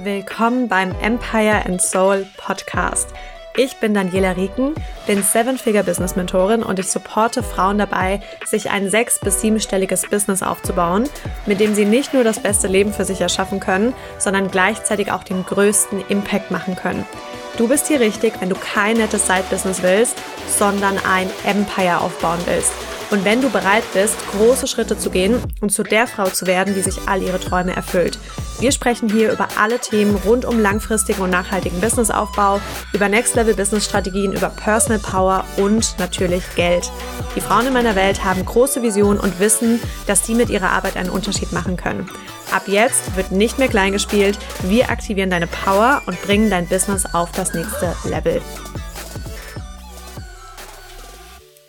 Willkommen beim Empire and Soul Podcast. Ich bin Daniela Rieken, bin Seven-Figure-Business-Mentorin und ich supporte Frauen dabei, sich ein sechs- bis siebenstelliges Business aufzubauen, mit dem sie nicht nur das beste Leben für sich erschaffen können, sondern gleichzeitig auch den größten Impact machen können. Du bist hier richtig, wenn du kein nettes Side-Business willst, sondern ein Empire aufbauen willst. Und wenn du bereit bist, große Schritte zu gehen und zu der Frau zu werden, die sich all ihre Träume erfüllt. Wir sprechen hier über alle Themen rund um langfristigen und nachhaltigen Businessaufbau, über Next-Level-Business-Strategien, über Personal Power und natürlich Geld. Die Frauen in meiner Welt haben große Visionen und wissen, dass sie mit ihrer Arbeit einen Unterschied machen können. Ab jetzt wird nicht mehr klein gespielt. Wir aktivieren deine Power und bringen dein Business auf das nächste Level.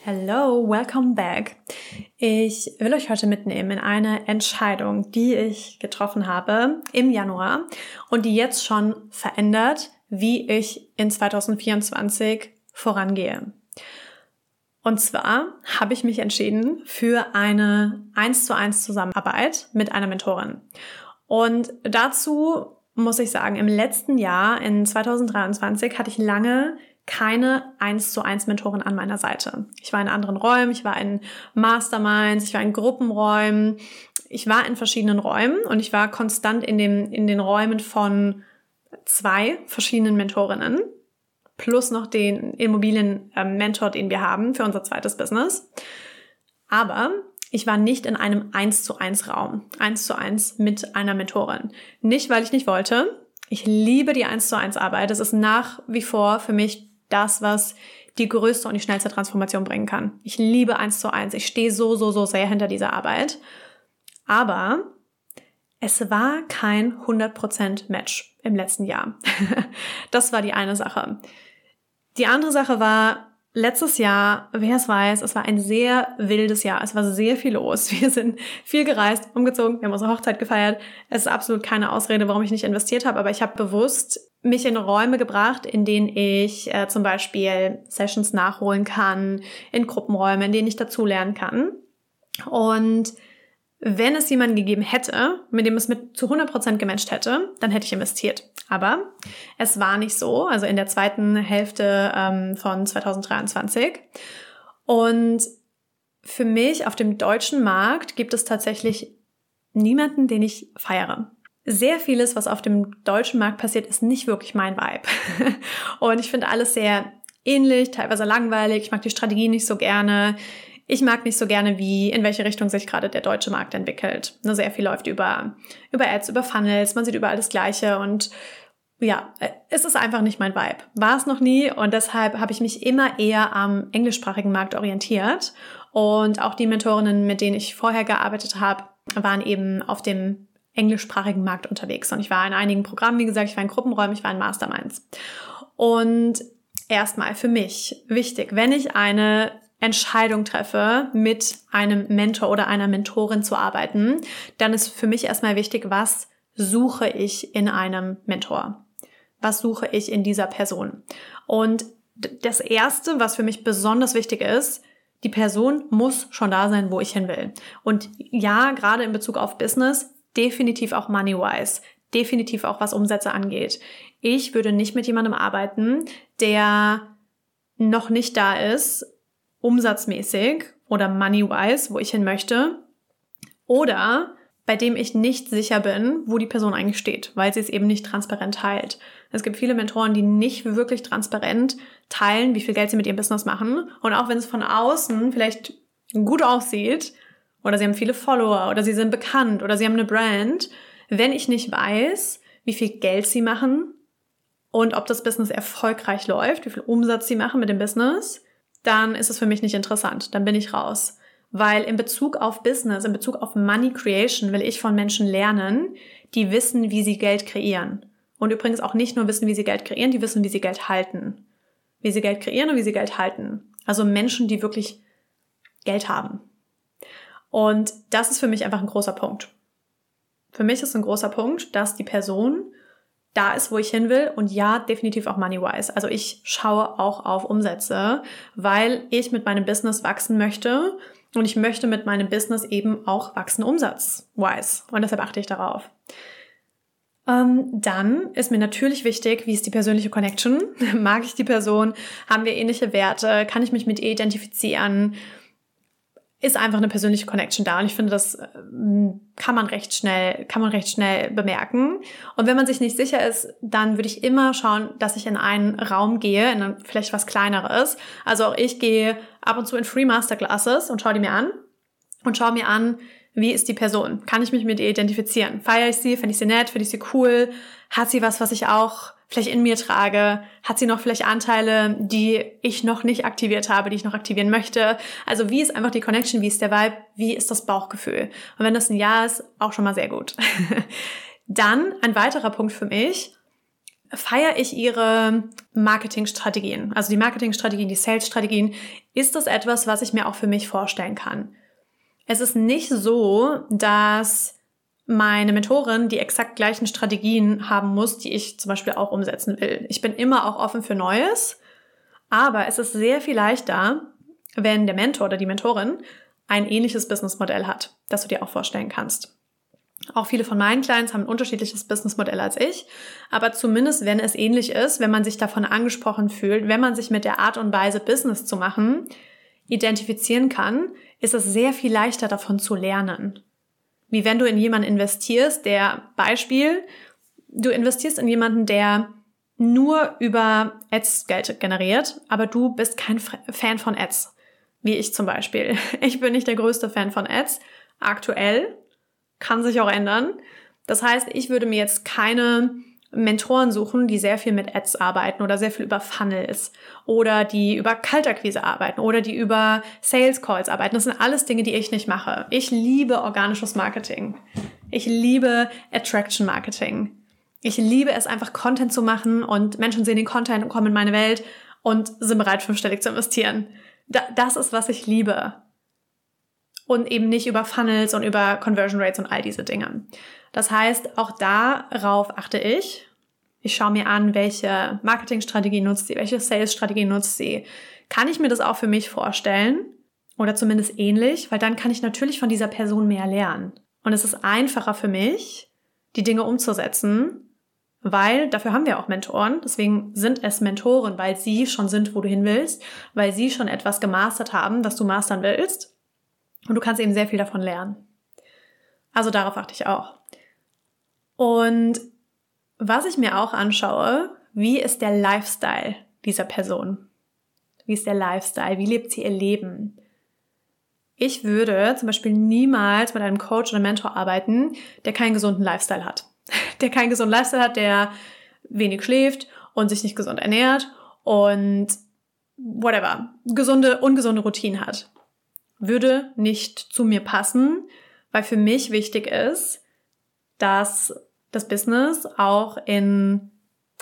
Hello, welcome back. Ich will euch heute mitnehmen in eine Entscheidung, die ich getroffen habe im Januar und die jetzt schon verändert, wie ich in 2024 vorangehe. Und zwar habe ich mich entschieden für eine 1 zu 1 Zusammenarbeit mit einer Mentorin. Und dazu muss ich sagen, im letzten Jahr, in 2023, hatte ich lange keine 1 zu 1 Mentorin an meiner Seite. Ich war in anderen Räumen, ich war in Masterminds, ich war in Gruppenräumen, ich war in verschiedenen Räumen und ich war konstant in, dem, in den Räumen von zwei verschiedenen Mentorinnen plus noch den Immobilien-Mentor, den wir haben für unser zweites Business. Aber ich war nicht in einem 1 zu 1 Raum, 1 zu 1 mit einer Mentorin. Nicht, weil ich nicht wollte. Ich liebe die 1 zu 1 Arbeit. Das ist nach wie vor für mich das, was die größte und die schnellste Transformation bringen kann. Ich liebe eins zu eins. Ich stehe so, so, so sehr hinter dieser Arbeit. Aber es war kein 100% Match im letzten Jahr. das war die eine Sache. Die andere Sache war, letztes Jahr, wer es weiß, es war ein sehr wildes Jahr. Es war sehr viel los. Wir sind viel gereist, umgezogen, wir haben unsere Hochzeit gefeiert. Es ist absolut keine Ausrede, warum ich nicht investiert habe, aber ich habe bewusst mich in Räume gebracht, in denen ich äh, zum Beispiel Sessions nachholen kann, in Gruppenräume, in denen ich dazulernen kann. Und wenn es jemanden gegeben hätte, mit dem es mit zu 100% gematcht hätte, dann hätte ich investiert. Aber es war nicht so, also in der zweiten Hälfte ähm, von 2023. Und für mich auf dem deutschen Markt gibt es tatsächlich niemanden, den ich feiere sehr vieles, was auf dem deutschen Markt passiert, ist nicht wirklich mein Vibe. und ich finde alles sehr ähnlich, teilweise langweilig. Ich mag die Strategie nicht so gerne. Ich mag nicht so gerne, wie, in welche Richtung sich gerade der deutsche Markt entwickelt. Nur sehr viel läuft über, über Ads, über Funnels. Man sieht überall das Gleiche und ja, es ist einfach nicht mein Vibe. War es noch nie und deshalb habe ich mich immer eher am englischsprachigen Markt orientiert. Und auch die Mentorinnen, mit denen ich vorher gearbeitet habe, waren eben auf dem englischsprachigen Markt unterwegs. Und ich war in einigen Programmen, wie gesagt, ich war in Gruppenräumen, ich war in Masterminds. Und erstmal für mich wichtig, wenn ich eine Entscheidung treffe, mit einem Mentor oder einer Mentorin zu arbeiten, dann ist für mich erstmal wichtig, was suche ich in einem Mentor? Was suche ich in dieser Person? Und das erste, was für mich besonders wichtig ist, die Person muss schon da sein, wo ich hin will. Und ja, gerade in Bezug auf Business, definitiv auch money-wise, definitiv auch was Umsätze angeht. Ich würde nicht mit jemandem arbeiten, der noch nicht da ist, umsatzmäßig oder money-wise, wo ich hin möchte, oder bei dem ich nicht sicher bin, wo die Person eigentlich steht, weil sie es eben nicht transparent teilt. Es gibt viele Mentoren, die nicht wirklich transparent teilen, wie viel Geld sie mit ihrem Business machen. Und auch wenn es von außen vielleicht gut aussieht, oder sie haben viele Follower oder sie sind bekannt oder sie haben eine Brand, wenn ich nicht weiß, wie viel Geld sie machen und ob das Business erfolgreich läuft, wie viel Umsatz sie machen mit dem Business, dann ist es für mich nicht interessant. Dann bin ich raus. Weil in Bezug auf Business, in Bezug auf Money Creation will ich von Menschen lernen, die wissen, wie sie Geld kreieren. Und übrigens auch nicht nur wissen, wie sie Geld kreieren, die wissen, wie sie Geld halten. Wie sie Geld kreieren und wie sie Geld halten. Also Menschen, die wirklich Geld haben. Und das ist für mich einfach ein großer Punkt. Für mich ist ein großer Punkt, dass die Person da ist, wo ich hin will und ja, definitiv auch money-wise. Also ich schaue auch auf Umsätze, weil ich mit meinem Business wachsen möchte und ich möchte mit meinem Business eben auch wachsen umsatz-wise und deshalb achte ich darauf. Ähm, dann ist mir natürlich wichtig, wie ist die persönliche Connection? Mag ich die Person? Haben wir ähnliche Werte? Kann ich mich mit ihr identifizieren? Ist einfach eine persönliche Connection da und ich finde, das ähm, kann man recht schnell, kann man recht schnell bemerken. Und wenn man sich nicht sicher ist, dann würde ich immer schauen, dass ich in einen Raum gehe, in vielleicht was kleineres. Also auch ich gehe ab und zu in Free Masterclasses und schaue die mir an und schaue mir an, wie ist die Person? Kann ich mich mit ihr identifizieren? Feiere ich sie? Finde ich sie nett? Finde ich sie cool? Hat sie was, was ich auch vielleicht in mir trage? Hat sie noch vielleicht Anteile, die ich noch nicht aktiviert habe, die ich noch aktivieren möchte? Also wie ist einfach die Connection? Wie ist der Vibe? Wie ist das Bauchgefühl? Und wenn das ein Ja ist, auch schon mal sehr gut. Dann ein weiterer Punkt für mich. Feiere ich ihre Marketingstrategien, also die Marketingstrategien, die Sales-Strategien, ist das etwas, was ich mir auch für mich vorstellen kann? Es ist nicht so, dass meine Mentorin die exakt gleichen Strategien haben muss, die ich zum Beispiel auch umsetzen will. Ich bin immer auch offen für Neues, aber es ist sehr viel leichter, wenn der Mentor oder die Mentorin ein ähnliches Businessmodell hat, das du dir auch vorstellen kannst. Auch viele von meinen Clients haben ein unterschiedliches Businessmodell als ich, aber zumindest wenn es ähnlich ist, wenn man sich davon angesprochen fühlt, wenn man sich mit der Art und Weise Business zu machen identifizieren kann, ist es sehr viel leichter davon zu lernen. Wie wenn du in jemanden investierst, der Beispiel, du investierst in jemanden, der nur über Ads Geld generiert, aber du bist kein Fan von Ads, wie ich zum Beispiel. Ich bin nicht der größte Fan von Ads, aktuell, kann sich auch ändern. Das heißt, ich würde mir jetzt keine Mentoren suchen, die sehr viel mit Ads arbeiten oder sehr viel über Funnels oder die über Kaltakquise arbeiten oder die über Sales Calls arbeiten. Das sind alles Dinge, die ich nicht mache. Ich liebe organisches Marketing. Ich liebe Attraction Marketing. Ich liebe es einfach Content zu machen und Menschen sehen den Content und kommen in meine Welt und sind bereit, fünfstellig zu investieren. das ist, was ich liebe. Und eben nicht über Funnels und über Conversion Rates und all diese Dinge. Das heißt, auch darauf achte ich. Ich schaue mir an, welche Marketingstrategie nutzt sie, welche Sales-Strategie nutzt sie. Kann ich mir das auch für mich vorstellen? Oder zumindest ähnlich, weil dann kann ich natürlich von dieser Person mehr lernen. Und es ist einfacher für mich, die Dinge umzusetzen, weil dafür haben wir auch Mentoren. Deswegen sind es Mentoren, weil sie schon sind, wo du hin willst, weil sie schon etwas gemastert haben, das du mastern willst. Und du kannst eben sehr viel davon lernen. Also darauf achte ich auch. Und was ich mir auch anschaue, wie ist der Lifestyle dieser Person? Wie ist der Lifestyle? Wie lebt sie ihr Leben? Ich würde zum Beispiel niemals mit einem Coach oder Mentor arbeiten, der keinen gesunden Lifestyle hat. Der keinen gesunden Lifestyle hat, der wenig schläft und sich nicht gesund ernährt und whatever, gesunde, ungesunde Routinen hat. Würde nicht zu mir passen, weil für mich wichtig ist, dass das Business auch in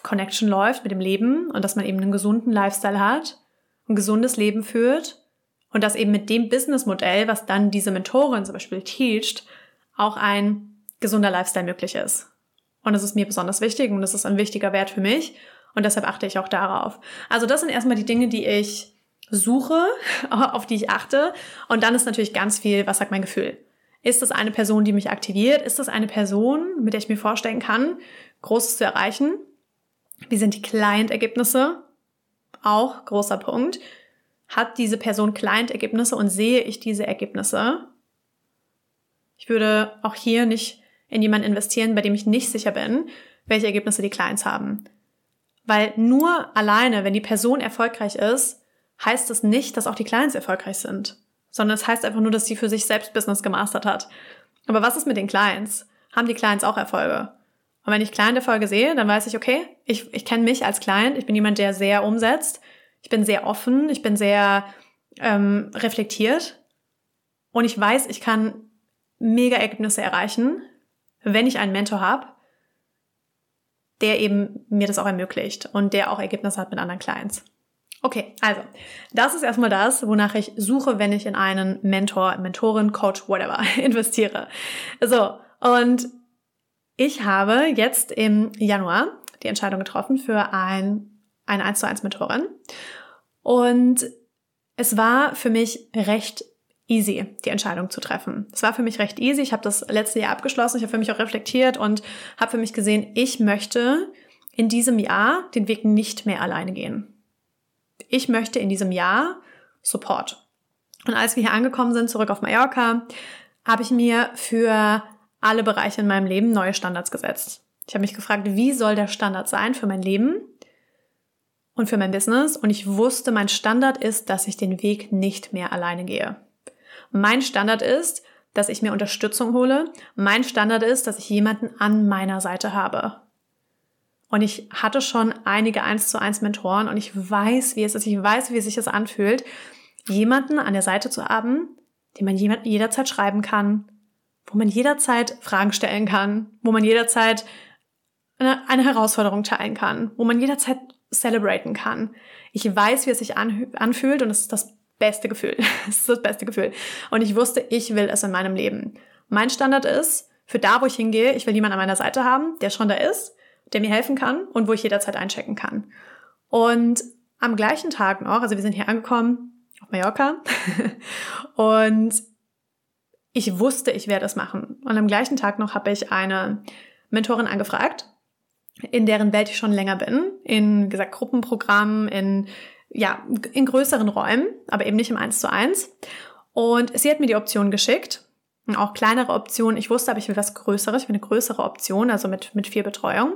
Connection läuft mit dem Leben und dass man eben einen gesunden Lifestyle hat, ein gesundes Leben führt und dass eben mit dem Businessmodell, was dann diese Mentorin zum Beispiel teacht, auch ein gesunder Lifestyle möglich ist. Und das ist mir besonders wichtig und das ist ein wichtiger Wert für mich und deshalb achte ich auch darauf. Also das sind erstmal die Dinge, die ich suche, auf die ich achte und dann ist natürlich ganz viel, was sagt mein Gefühl? Ist das eine Person, die mich aktiviert? Ist das eine Person, mit der ich mir vorstellen kann, Großes zu erreichen? Wie sind die Client-Ergebnisse? Auch großer Punkt. Hat diese Person Client-Ergebnisse und sehe ich diese Ergebnisse? Ich würde auch hier nicht in jemanden investieren, bei dem ich nicht sicher bin, welche Ergebnisse die Clients haben. Weil nur alleine, wenn die Person erfolgreich ist, heißt es nicht, dass auch die Clients erfolgreich sind sondern es heißt einfach nur, dass sie für sich selbst Business gemastert hat. Aber was ist mit den Clients? Haben die Clients auch Erfolge? Und wenn ich Client-Erfolge sehe, dann weiß ich, okay, ich, ich kenne mich als Client, ich bin jemand, der sehr umsetzt, ich bin sehr offen, ich bin sehr ähm, reflektiert und ich weiß, ich kann mega Ergebnisse erreichen, wenn ich einen Mentor habe, der eben mir das auch ermöglicht und der auch Ergebnisse hat mit anderen Clients. Okay, also, das ist erstmal das, wonach ich suche, wenn ich in einen Mentor, Mentorin, Coach, whatever investiere. So, und ich habe jetzt im Januar die Entscheidung getroffen für ein, eine 1 zu 1 Mentorin. Und es war für mich recht easy, die Entscheidung zu treffen. Es war für mich recht easy. Ich habe das letzte Jahr abgeschlossen. Ich habe für mich auch reflektiert und habe für mich gesehen, ich möchte in diesem Jahr den Weg nicht mehr alleine gehen. Ich möchte in diesem Jahr Support. Und als wir hier angekommen sind, zurück auf Mallorca, habe ich mir für alle Bereiche in meinem Leben neue Standards gesetzt. Ich habe mich gefragt, wie soll der Standard sein für mein Leben und für mein Business? Und ich wusste, mein Standard ist, dass ich den Weg nicht mehr alleine gehe. Mein Standard ist, dass ich mir Unterstützung hole. Mein Standard ist, dass ich jemanden an meiner Seite habe. Und ich hatte schon einige 1 zu 1 Mentoren und ich weiß, wie es ist. Ich weiß, wie sich das anfühlt, jemanden an der Seite zu haben, den man jederzeit schreiben kann, wo man jederzeit Fragen stellen kann, wo man jederzeit eine, Herausforderung teilen kann, wo man jederzeit celebraten kann. Ich weiß, wie es sich anfühlt und es ist das beste Gefühl. Es ist das beste Gefühl. Und ich wusste, ich will es in meinem Leben. Mein Standard ist, für da, wo ich hingehe, ich will jemanden an meiner Seite haben, der schon da ist, der mir helfen kann und wo ich jederzeit einchecken kann. Und am gleichen Tag noch, also wir sind hier angekommen auf Mallorca und ich wusste, ich werde es machen. Und am gleichen Tag noch habe ich eine Mentorin angefragt, in deren Welt ich schon länger bin, in, wie gesagt, Gruppenprogrammen, in, ja, in größeren Räumen, aber eben nicht im 1 zu 1. Und sie hat mir die Option geschickt, auch kleinere Optionen. Ich wusste aber, ich will was Größeres, ich will eine größere Option, also mit, mit viel Betreuung.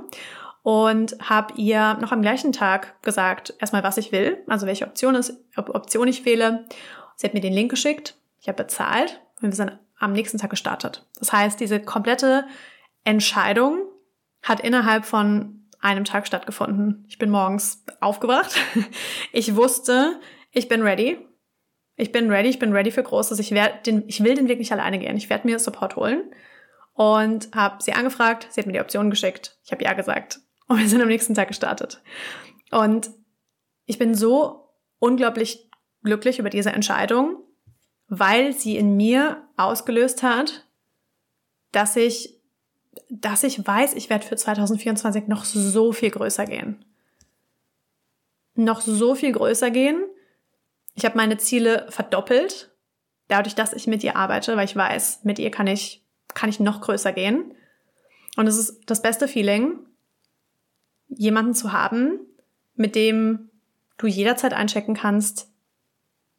Und habe ihr noch am gleichen Tag gesagt, erstmal, was ich will, also welche Option, ist, Option ich wähle. Sie hat mir den Link geschickt, ich habe bezahlt und wir sind am nächsten Tag gestartet. Das heißt, diese komplette Entscheidung hat innerhalb von einem Tag stattgefunden. Ich bin morgens aufgewacht. Ich wusste, ich bin ready. Ich bin ready, ich bin ready für Großes. Ich, werd den, ich will den Weg nicht alleine gehen. Ich werde mir Support holen. Und habe sie angefragt, sie hat mir die Option geschickt. Ich habe ja gesagt. Und wir sind am nächsten Tag gestartet. Und ich bin so unglaublich glücklich über diese Entscheidung, weil sie in mir ausgelöst hat, dass ich dass ich weiß, ich werde für 2024 noch so viel größer gehen. Noch so viel größer gehen. Ich habe meine Ziele verdoppelt, dadurch, dass ich mit ihr arbeite, weil ich weiß, mit ihr kann ich, kann ich noch größer gehen. Und es ist das beste Feeling, jemanden zu haben, mit dem du jederzeit einchecken kannst,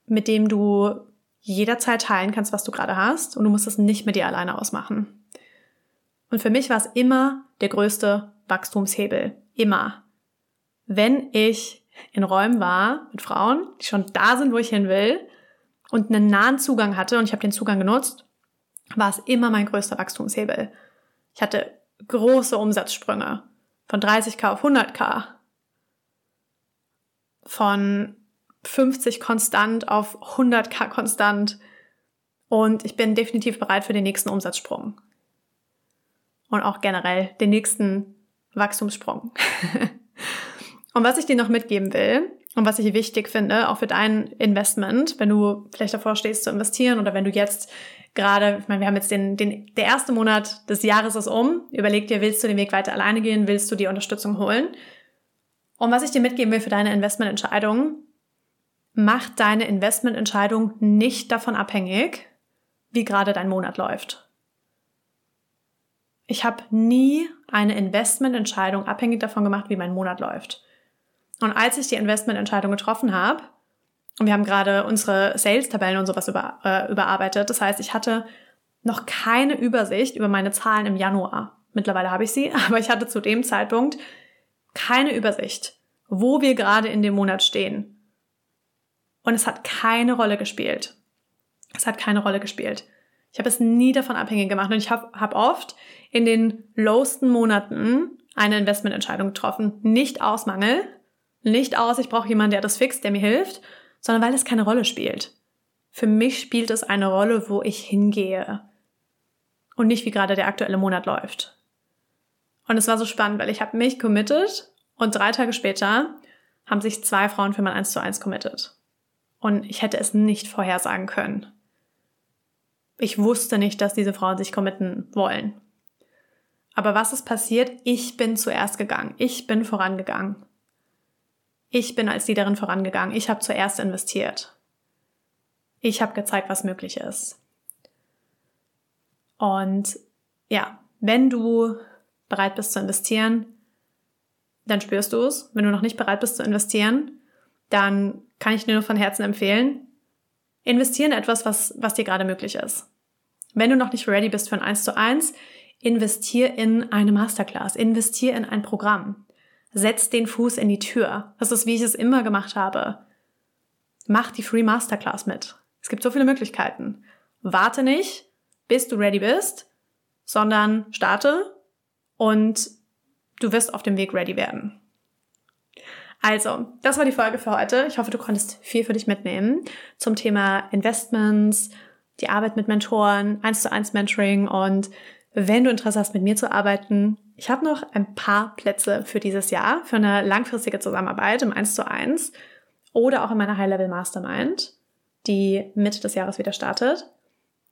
mit dem du jederzeit teilen kannst, was du gerade hast und du musst es nicht mit dir alleine ausmachen. Und für mich war es immer der größte Wachstumshebel. Immer. Wenn ich in Räumen war mit Frauen, die schon da sind, wo ich hin will und einen nahen Zugang hatte und ich habe den Zugang genutzt, war es immer mein größter Wachstumshebel. Ich hatte große Umsatzsprünge von 30k auf 100k, von 50 konstant auf 100k konstant und ich bin definitiv bereit für den nächsten Umsatzsprung und auch generell den nächsten Wachstumssprung. und was ich dir noch mitgeben will und was ich wichtig finde, auch für dein Investment, wenn du vielleicht davor stehst zu investieren oder wenn du jetzt gerade, ich meine, wir haben jetzt den, den, der erste Monat des Jahres ist um, überleg dir, willst du den Weg weiter alleine gehen, willst du die Unterstützung holen? Und was ich dir mitgeben will für deine Investmententscheidung, mach deine Investmententscheidung nicht davon abhängig, wie gerade dein Monat läuft. Ich habe nie eine Investmententscheidung abhängig davon gemacht, wie mein Monat läuft. Und als ich die Investmententscheidung getroffen habe, und wir haben gerade unsere Sales-Tabellen und sowas über, äh, überarbeitet, das heißt, ich hatte noch keine Übersicht über meine Zahlen im Januar. Mittlerweile habe ich sie, aber ich hatte zu dem Zeitpunkt keine Übersicht, wo wir gerade in dem Monat stehen. Und es hat keine Rolle gespielt. Es hat keine Rolle gespielt. Ich habe es nie davon abhängig gemacht und ich habe hab oft in den lowsten Monaten eine Investmententscheidung getroffen. Nicht aus Mangel, nicht aus, ich brauche jemanden, der das fixt, der mir hilft, sondern weil es keine Rolle spielt. Für mich spielt es eine Rolle, wo ich hingehe und nicht wie gerade der aktuelle Monat läuft. Und es war so spannend, weil ich habe mich committed und drei Tage später haben sich zwei Frauen für mein 1 zu 1 committed. Und ich hätte es nicht vorhersagen können. Ich wusste nicht, dass diese Frauen sich committen wollen. Aber was ist passiert? Ich bin zuerst gegangen. Ich bin vorangegangen. Ich bin als Leaderin vorangegangen. Ich habe zuerst investiert. Ich habe gezeigt, was möglich ist. Und ja, wenn du bereit bist zu investieren, dann spürst du es. Wenn du noch nicht bereit bist zu investieren, dann kann ich dir nur von Herzen empfehlen, investieren in etwas, was, was dir gerade möglich ist. Wenn du noch nicht ready bist für ein 1 zu 1, investier in eine Masterclass, investier in ein Programm. Setz den Fuß in die Tür. Das ist, wie ich es immer gemacht habe. Mach die Free Masterclass mit. Es gibt so viele Möglichkeiten. Warte nicht, bis du ready bist, sondern starte und du wirst auf dem Weg ready werden. Also, das war die Folge für heute. Ich hoffe, du konntest viel für dich mitnehmen zum Thema Investments, die Arbeit mit Mentoren, 1 zu 1 Mentoring und wenn du Interesse hast, mit mir zu arbeiten, ich habe noch ein paar Plätze für dieses Jahr, für eine langfristige Zusammenarbeit im 1 zu 1 oder auch in meiner High-Level Mastermind, die Mitte des Jahres wieder startet.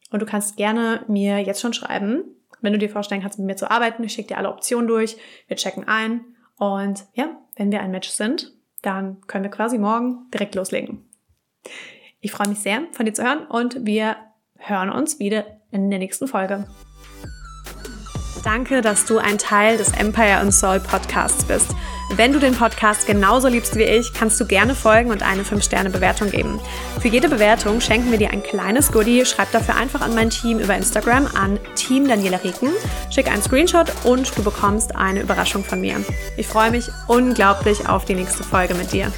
Und du kannst gerne mir jetzt schon schreiben, wenn du dir vorstellen kannst, mit mir zu arbeiten. Ich schicke dir alle Optionen durch, wir checken ein und ja, wenn wir ein Match sind, dann können wir quasi morgen direkt loslegen. Ich freue mich sehr, von dir zu hören und wir hören uns wieder in der nächsten Folge. Danke, dass du ein Teil des Empire and Soul Podcasts bist. Wenn du den Podcast genauso liebst wie ich, kannst du gerne folgen und eine 5-Sterne-Bewertung geben. Für jede Bewertung schenken wir dir ein kleines Goodie. Schreib dafür einfach an mein Team über Instagram an Team Daniela Rieken. Schick einen Screenshot und du bekommst eine Überraschung von mir. Ich freue mich unglaublich auf die nächste Folge mit dir.